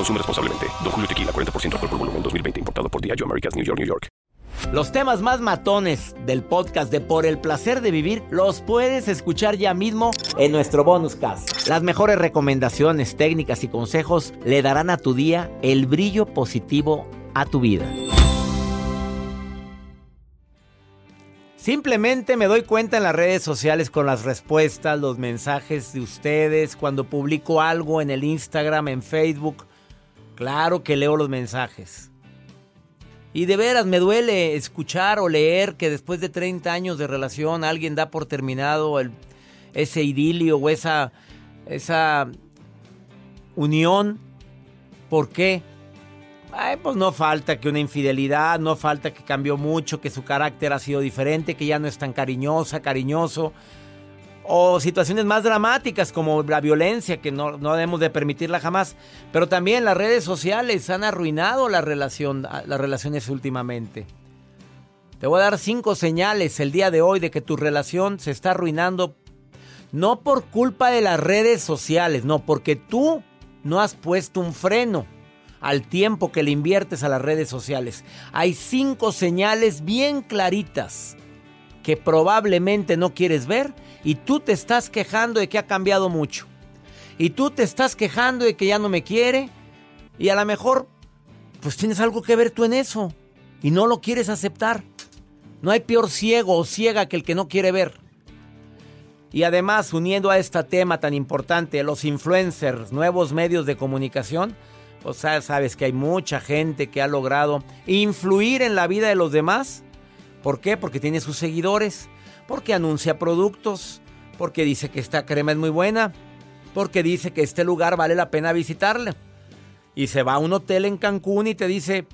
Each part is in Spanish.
Consume responsablemente. Don Julio Tequila, 40% alcohol por volumen, 2020. Importado por Diageo Americas, New York, New York. Los temas más matones del podcast de Por el Placer de Vivir los puedes escuchar ya mismo en nuestro bonus cast. Las mejores recomendaciones, técnicas y consejos le darán a tu día el brillo positivo a tu vida. Simplemente me doy cuenta en las redes sociales con las respuestas, los mensajes de ustedes, cuando publico algo en el Instagram, en Facebook Claro que leo los mensajes. Y de veras me duele escuchar o leer que después de 30 años de relación alguien da por terminado ese idilio o esa, esa unión. ¿Por qué? pues no falta que una infidelidad, no falta que cambió mucho, que su carácter ha sido diferente, que ya no es tan cariñosa, cariñoso o situaciones más dramáticas como la violencia, que no, debemos de permitirla jamás. Pero también las redes sociales han arruinado la relación, las relaciones últimamente. Te voy a dar cinco señales el día de hoy de que tu relación se está arruinando. No por culpa de las redes sociales, no, porque tú no has puesto un freno al tiempo que le inviertes a las redes sociales. Hay cinco señales bien claritas que probablemente no quieres ver y tú te estás quejando de que ha cambiado mucho. Y tú te estás quejando de que ya no me quiere y a lo mejor pues tienes algo que ver tú en eso y no lo quieres aceptar. No hay peor ciego o ciega que el que no quiere ver. Y además, uniendo a este tema tan importante, los influencers, nuevos medios de comunicación, pues sabes que hay mucha gente que ha logrado influir en la vida de los demás ¿Por qué? Porque tiene sus seguidores, porque anuncia productos, porque dice que esta crema es muy buena, porque dice que este lugar vale la pena visitarle. Y se va a un hotel en Cancún y te dice,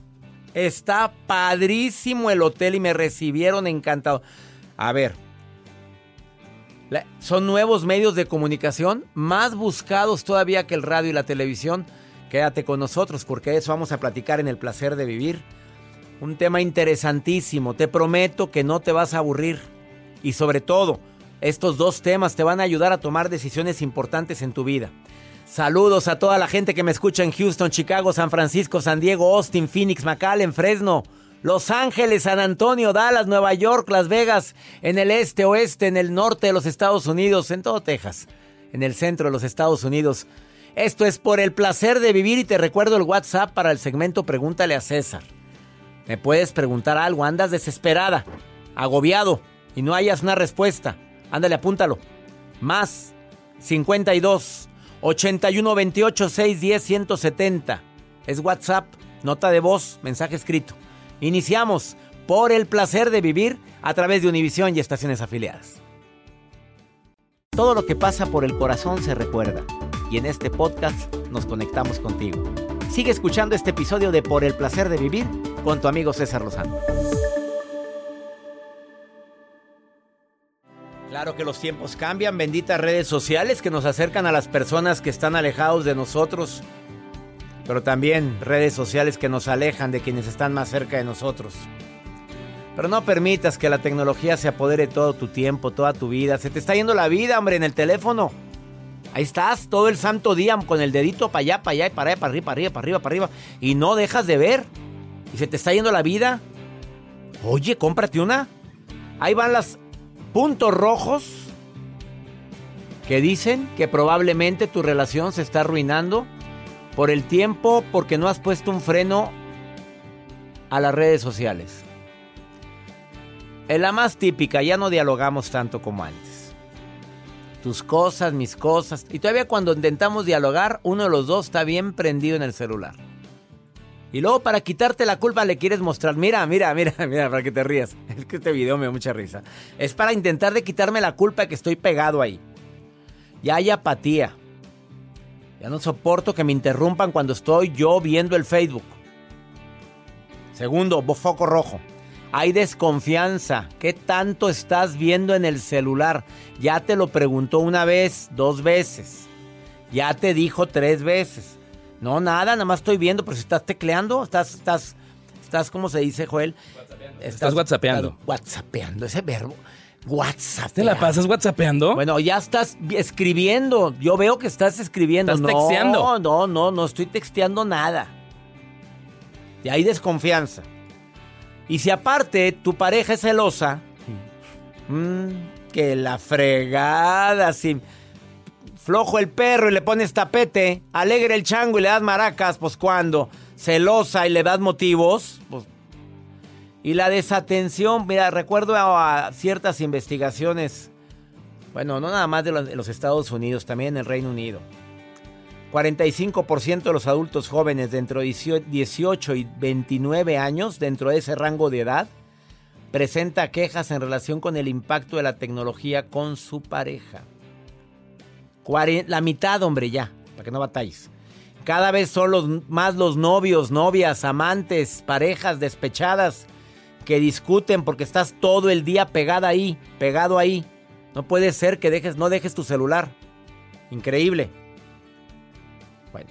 está padrísimo el hotel y me recibieron encantado. A ver, son nuevos medios de comunicación más buscados todavía que el radio y la televisión. Quédate con nosotros porque eso vamos a platicar en el placer de vivir. Un tema interesantísimo. Te prometo que no te vas a aburrir. Y sobre todo, estos dos temas te van a ayudar a tomar decisiones importantes en tu vida. Saludos a toda la gente que me escucha en Houston, Chicago, San Francisco, San Diego, Austin, Phoenix, McAllen, Fresno, Los Ángeles, San Antonio, Dallas, Nueva York, Las Vegas, en el este, oeste, en el norte de los Estados Unidos, en todo Texas, en el centro de los Estados Unidos. Esto es por el placer de vivir y te recuerdo el WhatsApp para el segmento Pregúntale a César. Me puedes preguntar algo, andas desesperada, agobiado y no hayas una respuesta. Ándale, apúntalo. Más 52 81 28 610 170. Es WhatsApp, nota de voz, mensaje escrito. Iniciamos por el placer de vivir a través de Univisión y estaciones afiliadas. Todo lo que pasa por el corazón se recuerda y en este podcast nos conectamos contigo. Sigue escuchando este episodio de Por el placer de vivir con tu amigo César Lozano. Claro que los tiempos cambian, benditas redes sociales que nos acercan a las personas que están alejados de nosotros, pero también redes sociales que nos alejan de quienes están más cerca de nosotros. Pero no permitas que la tecnología se apodere todo tu tiempo, toda tu vida. Se te está yendo la vida, hombre, en el teléfono. Ahí estás todo el santo día con el dedito para allá, para allá, para allá, para arriba, para arriba, para arriba, para arriba. Y no dejas de ver. Y se te está yendo la vida. Oye, cómprate una. Ahí van los puntos rojos que dicen que probablemente tu relación se está arruinando por el tiempo, porque no has puesto un freno a las redes sociales. En la más típica, ya no dialogamos tanto como antes. Tus cosas, mis cosas. Y todavía cuando intentamos dialogar, uno de los dos está bien prendido en el celular. Y luego para quitarte la culpa le quieres mostrar, mira, mira, mira, mira, para que te rías. Es que este video me da mucha risa. Es para intentar de quitarme la culpa que estoy pegado ahí. Ya hay apatía. Ya no soporto que me interrumpan cuando estoy yo viendo el Facebook. Segundo, foco rojo. Hay desconfianza. ¿Qué tanto estás viendo en el celular? Ya te lo preguntó una vez, dos veces. Ya te dijo tres veces. No, nada, nada más estoy viendo, pero si estás tecleando, estás, estás, estás, ¿cómo se dice, Joel? Estás whatsappeando. Whatsappeando, ese verbo. WhatsApp. ¿Te la pasas whatsappeando? Bueno, ya estás escribiendo. Yo veo que estás escribiendo. ¿Estás no, texteando? No, no, no estoy texteando nada. Y hay desconfianza. Y si aparte tu pareja es celosa, mmm, que la fregada, si flojo el perro y le pones tapete, alegre el chango y le das maracas, pues cuando, celosa y le das motivos, pues y la desatención, mira, recuerdo a, ciertas investigaciones, bueno, no nada más de los, de los Estados Unidos, también en el Reino Unido. 45% de los adultos jóvenes dentro de 18 y 29 años, dentro de ese rango de edad, presenta quejas en relación con el impacto de la tecnología con su pareja. La mitad, hombre, ya, para que no batalles. Cada vez son los, más los novios, novias, amantes, parejas despechadas que discuten porque estás todo el día pegada ahí, pegado ahí. No puede ser que dejes, no dejes tu celular. Increíble. Bueno,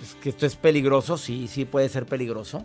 es que esto es peligroso, sí, sí puede ser peligroso.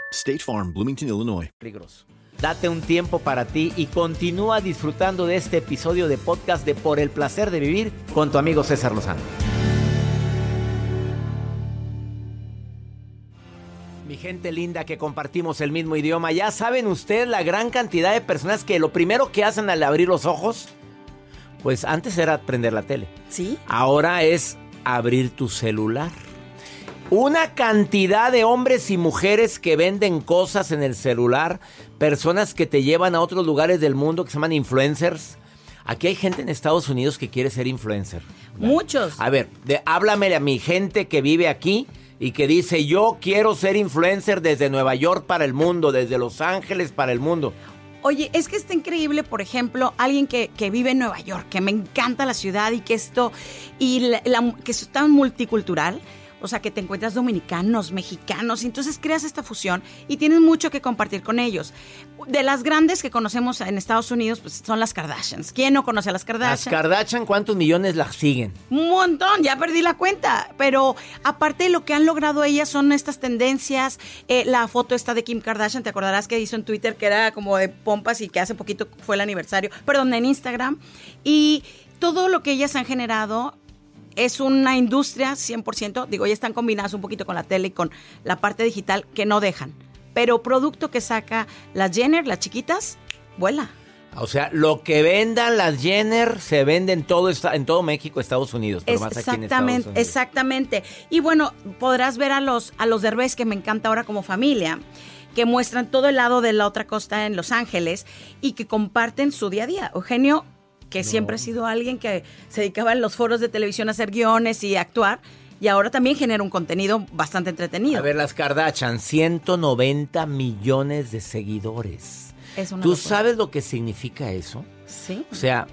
State Farm, Bloomington, Illinois. Peligroso. Date un tiempo para ti y continúa disfrutando de este episodio de podcast de Por el placer de vivir con tu amigo César Lozano. Mi gente linda que compartimos el mismo idioma, ya saben ustedes la gran cantidad de personas que lo primero que hacen al abrir los ojos, pues antes era prender la tele. ¿Sí? Ahora es abrir tu celular. Una cantidad de hombres y mujeres que venden cosas en el celular, personas que te llevan a otros lugares del mundo que se llaman influencers. Aquí hay gente en Estados Unidos que quiere ser influencer. Muchos. A ver, de, háblame a mi gente que vive aquí y que dice, yo quiero ser influencer desde Nueva York para el mundo, desde Los Ángeles para el mundo. Oye, es que está increíble, por ejemplo, alguien que, que vive en Nueva York, que me encanta la ciudad y que esto, y la- la- que es tan multicultural. O sea, que te encuentras dominicanos, mexicanos, y entonces creas esta fusión y tienes mucho que compartir con ellos. De las grandes que conocemos en Estados Unidos, pues son las Kardashians. ¿Quién no conoce a las Las Kardashians? Kardashian, ¿cuántos millones las siguen? Un montón, ya perdí la cuenta. Pero aparte de lo que han logrado ellas son estas tendencias. Eh, la foto esta de Kim Kardashian, te acordarás que hizo en Twitter que era como de pompas y que hace poquito fue el aniversario, perdón, en Instagram. Y todo lo que ellas han generado es una industria 100%, digo, ya están combinadas un poquito con la tele y con la parte digital que no dejan. Pero producto que saca las Jenner, las chiquitas, vuela. O sea, lo que vendan las Jenner se vende en todo, en todo México, Estados Unidos, pero más aquí en Estados Exactamente, Unidos. exactamente. Y bueno, podrás ver a los, a los Derbez, que me encanta ahora como familia, que muestran todo el lado de la otra costa en Los Ángeles y que comparten su día a día. Eugenio, que siempre ha sido alguien que se dedicaba en los foros de televisión a hacer guiones y actuar, y ahora también genera un contenido bastante entretenido. A ver, las Kardashian, 190 millones de seguidores. ¿Tú locura. sabes lo que significa eso? Sí. O sea,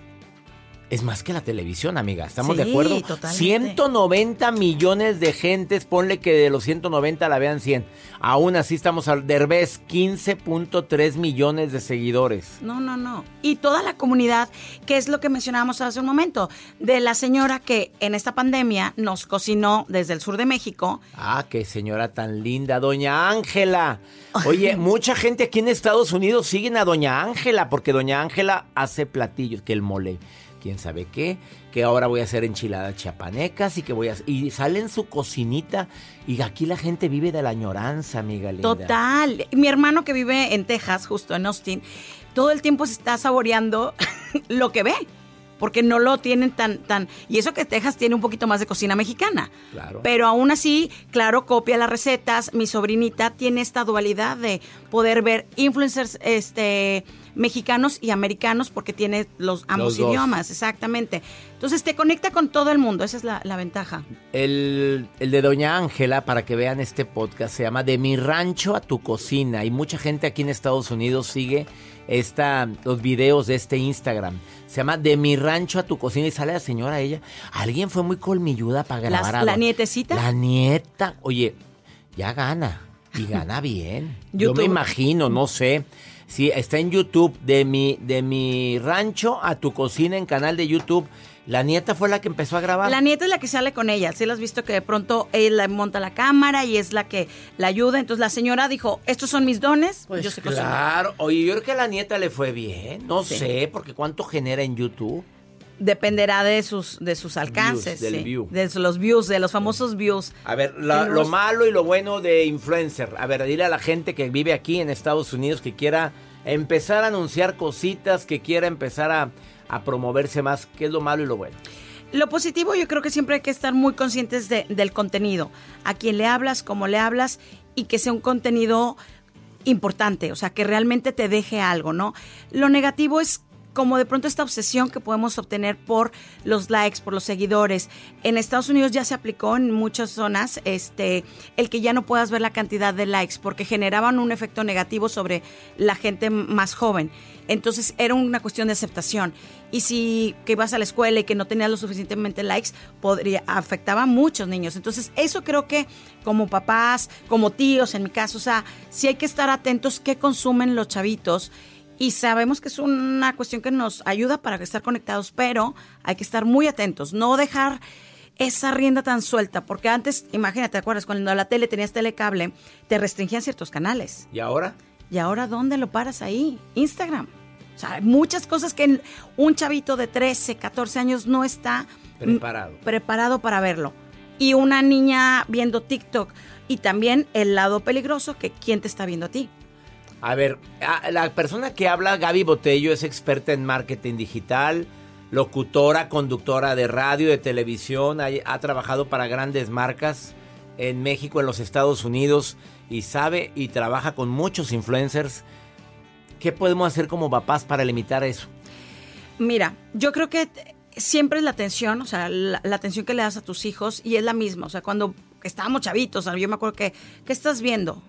es más que la televisión, amiga. ¿Estamos de acuerdo? totalmente. 190 millones de gentes. Ponle que de los 190 la vean 100. Aún así estamos al Derbez, 15.3 millones de seguidores. No, no, no. Y toda la comunidad, que es lo que mencionábamos hace un momento, de la señora que en esta pandemia nos cocinó desde el sur de México. Ah, qué señora tan linda, doña Ángela. Oye, mucha gente aquí en Estados Unidos siguen a doña Ángela porque doña Ángela hace platillos, que el mole, quién sabe qué, que ahora voy a hacer enchiladas chiapanecas y que voy a y sale en su cocinita y aquí la gente vive de la añoranza, amiga linda. Total. Mi hermano que vive en Texas, justo en Austin, todo el tiempo se está saboreando lo que ve. Porque no lo tienen tan, tan. Y eso que Texas tiene un poquito más de cocina mexicana. Claro. Pero aún así, claro, copia las recetas. Mi sobrinita tiene esta dualidad de poder ver influencers este, mexicanos y americanos porque tiene los ambos Los idiomas, exactamente. Entonces te conecta con todo el mundo, esa es la, la ventaja. El, el de Doña Ángela, para que vean este podcast, se llama De mi rancho a tu cocina. Y mucha gente aquí en Estados Unidos sigue esta, los videos de este Instagram. Se llama De mi rancho a tu cocina y sale la señora ella. Alguien fue muy colmilluda para grabar. a la nietecita. La nieta. Oye, ya gana. Y gana bien. Yo me imagino, no sé. Sí, está en YouTube, de mi, de mi rancho a tu cocina en canal de YouTube. La nieta fue la que empezó a grabar. La nieta es la que sale con ella. Sí, la has visto que de pronto él la monta la cámara y es la que la ayuda. Entonces la señora dijo, estos son mis dones, Pues yo sé cocinar. claro. Oye, yo creo que a la nieta le fue bien. No Sí. sé, porque cuánto genera en YouTube. Dependerá de sus, de sus alcances. del sí. view. De los views, de los famosos views. A ver, la- lo malo y lo bueno de influencer. A ver, dile a la gente que vive aquí en Estados Unidos que quiera empezar a anunciar cositas, que quiera empezar a, a promoverse más. ¿Qué es lo malo y lo bueno? Lo positivo yo creo que siempre hay que estar muy conscientes de- del contenido. A quién le hablas, cómo le hablas y que sea un contenido importante, o sea, que realmente te deje algo, ¿no? Lo negativo es como de pronto esta obsesión que podemos obtener por los likes, por los seguidores. En Estados Unidos ya se aplicó en muchas zonas este el que ya no puedas ver la cantidad de likes porque generaban un efecto negativo sobre la gente más joven. Entonces era una cuestión de aceptación. Y si que ibas a la escuela y que no tenías lo suficientemente likes, podría afectaba a muchos niños. Entonces, eso creo que como papás, como tíos en mi caso, o sea, sí hay que estar atentos qué consumen los chavitos. Y sabemos que es una cuestión que nos ayuda para estar conectados, pero hay que estar muy atentos, no dejar esa rienda tan suelta, porque antes, imagínate, ¿te acuerdas? Cuando la tele tenías telecable, te restringían ciertos canales. ¿Y ahora? ¿Y ahora dónde lo paras ahí? Instagram. O sea, hay muchas cosas que un chavito de 13, 14 años no está Preparado. preparado para verlo. Y una niña viendo TikTok. Y también el lado peligroso que quién te está viendo a ti. A ver, la persona que habla, Gaby Botello, es experta en marketing digital, locutora, conductora de radio, de televisión, ha, trabajado para grandes marcas en México, en los Estados Unidos, y sabe y trabaja con muchos influencers. ¿Qué podemos hacer como papás para limitar eso? Mira, yo creo que siempre es la atención, o sea, la, atención que le das a tus hijos y es la misma. O sea, cuando estábamos chavitos, yo me acuerdo que, ¿qué estás viendo?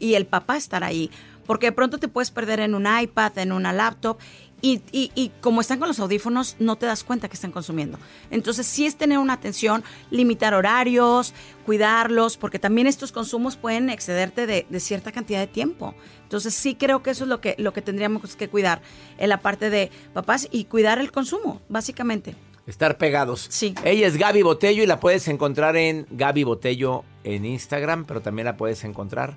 Y, el papá estar ahí. Porque de pronto te puedes perder en un iPad, en una laptop. Y, y- y como están con los audífonos, no te das cuenta que están consumiendo. Entonces, sí es tener una atención, limitar horarios, cuidarlos, porque también estos consumos pueden excederte de, de cierta cantidad de tiempo. Entonces, sí creo que eso es lo que, lo que tendríamos que cuidar en la parte de papás y cuidar el consumo, básicamente. Estar pegados. Sí. Ella es Gaby Botello y la puedes encontrar en Gaby Botello en Instagram, pero también la puedes encontrar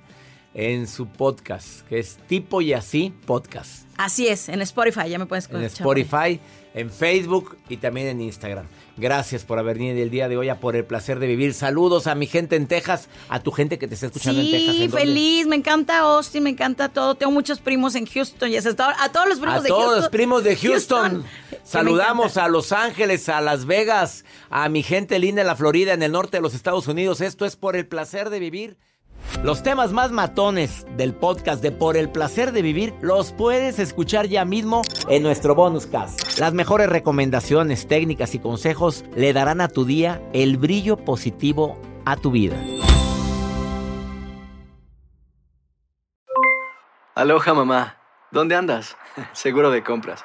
en su podcast, que es Tipo y Así Podcast. Así es, en Spotify, ya me puedes En escuchar ahí. Spotify, en Facebook y también en Instagram. Gracias por haber venido el día de hoy a Por el Placer de Vivir. Saludos a mi gente en Texas, a tu gente que te está escuchando en Texas. Sí, ¿en feliz, me encanta Austin, me encanta todo. Tengo muchos primos en Houston y a a todos los primos A de todos Houston. los primos de Houston. Saludamos a Los Ángeles, a Las Vegas, a mi gente linda en la Florida, en el norte de los Estados Unidos. Esto es Por el Placer de Vivir. Los temas más matones del podcast de Por el Placer de Vivir los puedes escuchar ya mismo en nuestro bonus cast. Las mejores recomendaciones, técnicas y consejos le darán a tu día el brillo positivo a tu vida. Aloha mamá, ¿dónde andas? Seguro de compras.